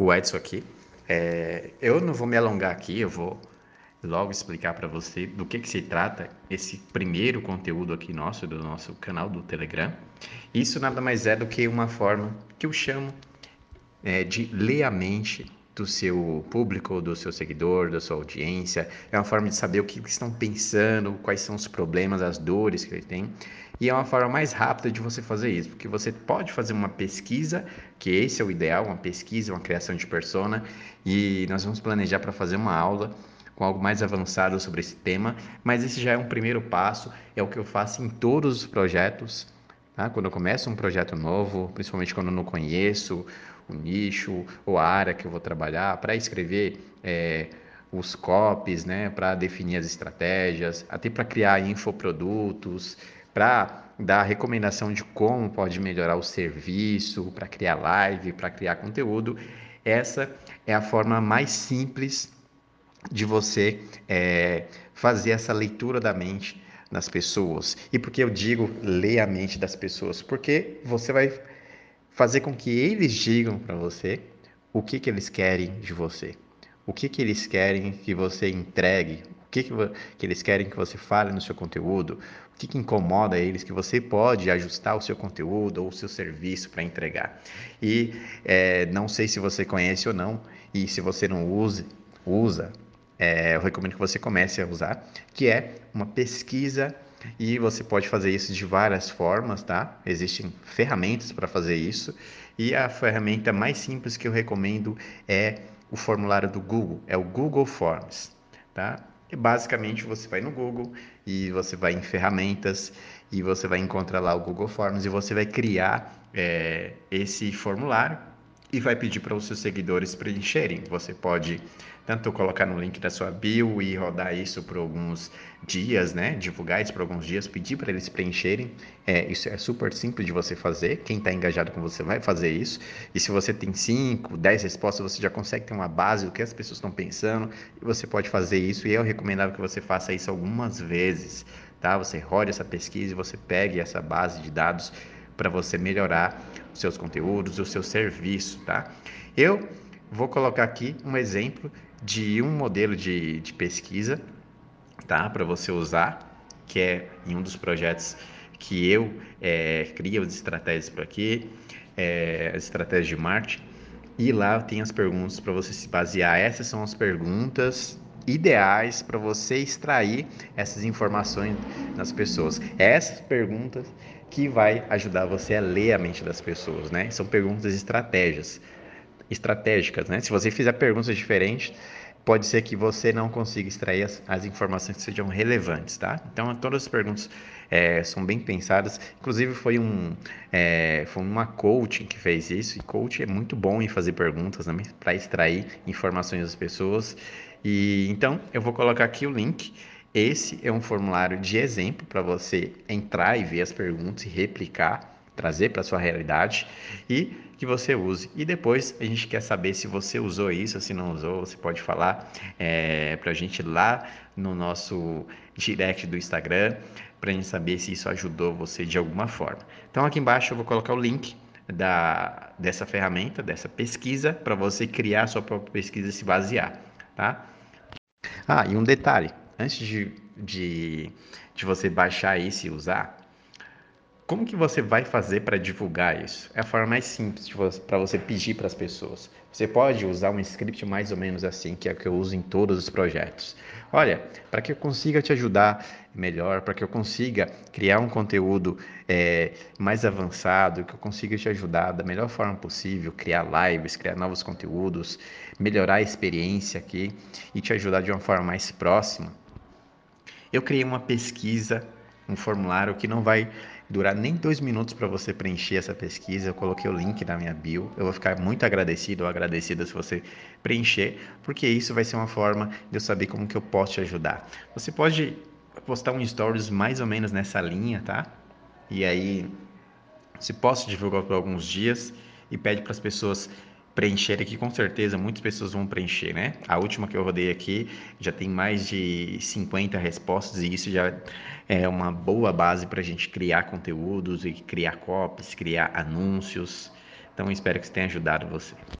o Edson aqui. É, eu não vou me alongar aqui, eu vou logo explicar para você do que, que se trata esse primeiro conteúdo aqui nosso, do nosso canal do Telegram. Isso nada mais é do que uma forma que eu chamo é, de ler a mente do seu público, do seu seguidor, da sua audiência. É uma forma de saber o que estão pensando, quais são os problemas, as dores que ele tem. E é uma forma mais rápida de você fazer isso, porque você pode fazer uma pesquisa, que esse é o ideal, uma pesquisa, uma criação de persona, e nós vamos planejar para fazer uma aula com algo mais avançado sobre esse tema, mas esse já é um primeiro passo, é o que eu faço em todos os projetos, tá? Quando eu começo um projeto novo, principalmente quando eu não conheço o nicho ou a área que eu vou trabalhar, para escrever é, os copies, né, para definir as estratégias, até para criar infoprodutos, para dar recomendação de como pode melhorar o serviço, para criar live, para criar conteúdo. Essa é a forma mais simples de você é, fazer essa leitura da mente das pessoas. E por que eu digo ler a mente das pessoas? Porque você vai fazer com que eles digam para você o que, que eles querem de você, o que, que eles querem que você entregue, o que, que, que eles querem que você fale no seu conteúdo, o que, que incomoda eles, que você pode ajustar o seu conteúdo ou o seu serviço para entregar. E é, não sei se você conhece ou não, e se você não use, usa, é, eu recomendo que você comece a usar, que é uma pesquisa e você pode fazer isso de várias formas, tá? Existem ferramentas para fazer isso. E a ferramenta mais simples que eu recomendo é o formulário do Google, é o Google Forms, tá? E basicamente você vai no Google e você vai em ferramentas e você vai encontrar lá o Google Forms e você vai criar é, esse formulário e vai pedir para os seus seguidores preencherem. Você pode tanto colocar no link da sua bio e rodar isso por alguns dias, né? Divulgar isso por alguns dias, pedir para eles preencherem. É, isso é super simples de você fazer. Quem está engajado com você vai fazer isso. E se você tem 5, 10 respostas, você já consegue ter uma base do que as pessoas estão pensando e você pode fazer isso. E eu recomendava que você faça isso algumas vezes, tá? Você rode essa pesquisa e você pegue essa base de dados para você melhorar os seus conteúdos, o seu serviço, tá? Eu vou colocar aqui um exemplo de um modelo de, de pesquisa, tá? Para você usar, que é em um dos projetos que eu é, crio as estratégias para aqui, é, as estratégias de marketing, e lá tem as perguntas para você se basear. Essas são as perguntas ideais para você extrair essas informações das pessoas. Essas perguntas que vai ajudar você a ler a mente das pessoas, né? São perguntas estratégias estratégicas, né? Se você fizer perguntas diferentes, pode ser que você não consiga extrair as, as informações que sejam relevantes, tá? Então, todas as perguntas é, são bem pensadas. Inclusive, foi, um, é, foi uma coaching que fez isso, e coach é muito bom em fazer perguntas né, para extrair informações das pessoas. E Então, eu vou colocar aqui o link. Esse é um formulário de exemplo para você entrar e ver as perguntas e replicar trazer para sua realidade e que você use. E depois a gente quer saber se você usou isso, se não usou, você pode falar é, para a gente lá no nosso direct do Instagram, para a gente saber se isso ajudou você de alguma forma. Então aqui embaixo eu vou colocar o link da, dessa ferramenta, dessa pesquisa, para você criar sua própria pesquisa e se basear, tá? Ah, e um detalhe, antes de, de, de você baixar isso e usar, como que você vai fazer para divulgar isso? É a forma mais simples para você pedir para as pessoas. Você pode usar um script mais ou menos assim, que é o que eu uso em todos os projetos. Olha, para que eu consiga te ajudar melhor, para que eu consiga criar um conteúdo é, mais avançado, que eu consiga te ajudar da melhor forma possível, criar lives, criar novos conteúdos, melhorar a experiência aqui e te ajudar de uma forma mais próxima. Eu criei uma pesquisa, um formulário que não vai durar nem dois minutos para você preencher essa pesquisa. Eu coloquei o link na minha bio. Eu vou ficar muito agradecido ou agradecida se você preencher, porque isso vai ser uma forma de eu saber como que eu posso te ajudar. Você pode postar um stories mais ou menos nessa linha, tá? E aí, se posso divulgar por alguns dias e pede para as pessoas preencher aqui, com certeza muitas pessoas vão preencher, né? A última que eu rodei aqui já tem mais de 50 respostas e isso já é uma boa base para a gente criar conteúdos e criar copies, criar anúncios. Então, espero que isso tenha ajudado você.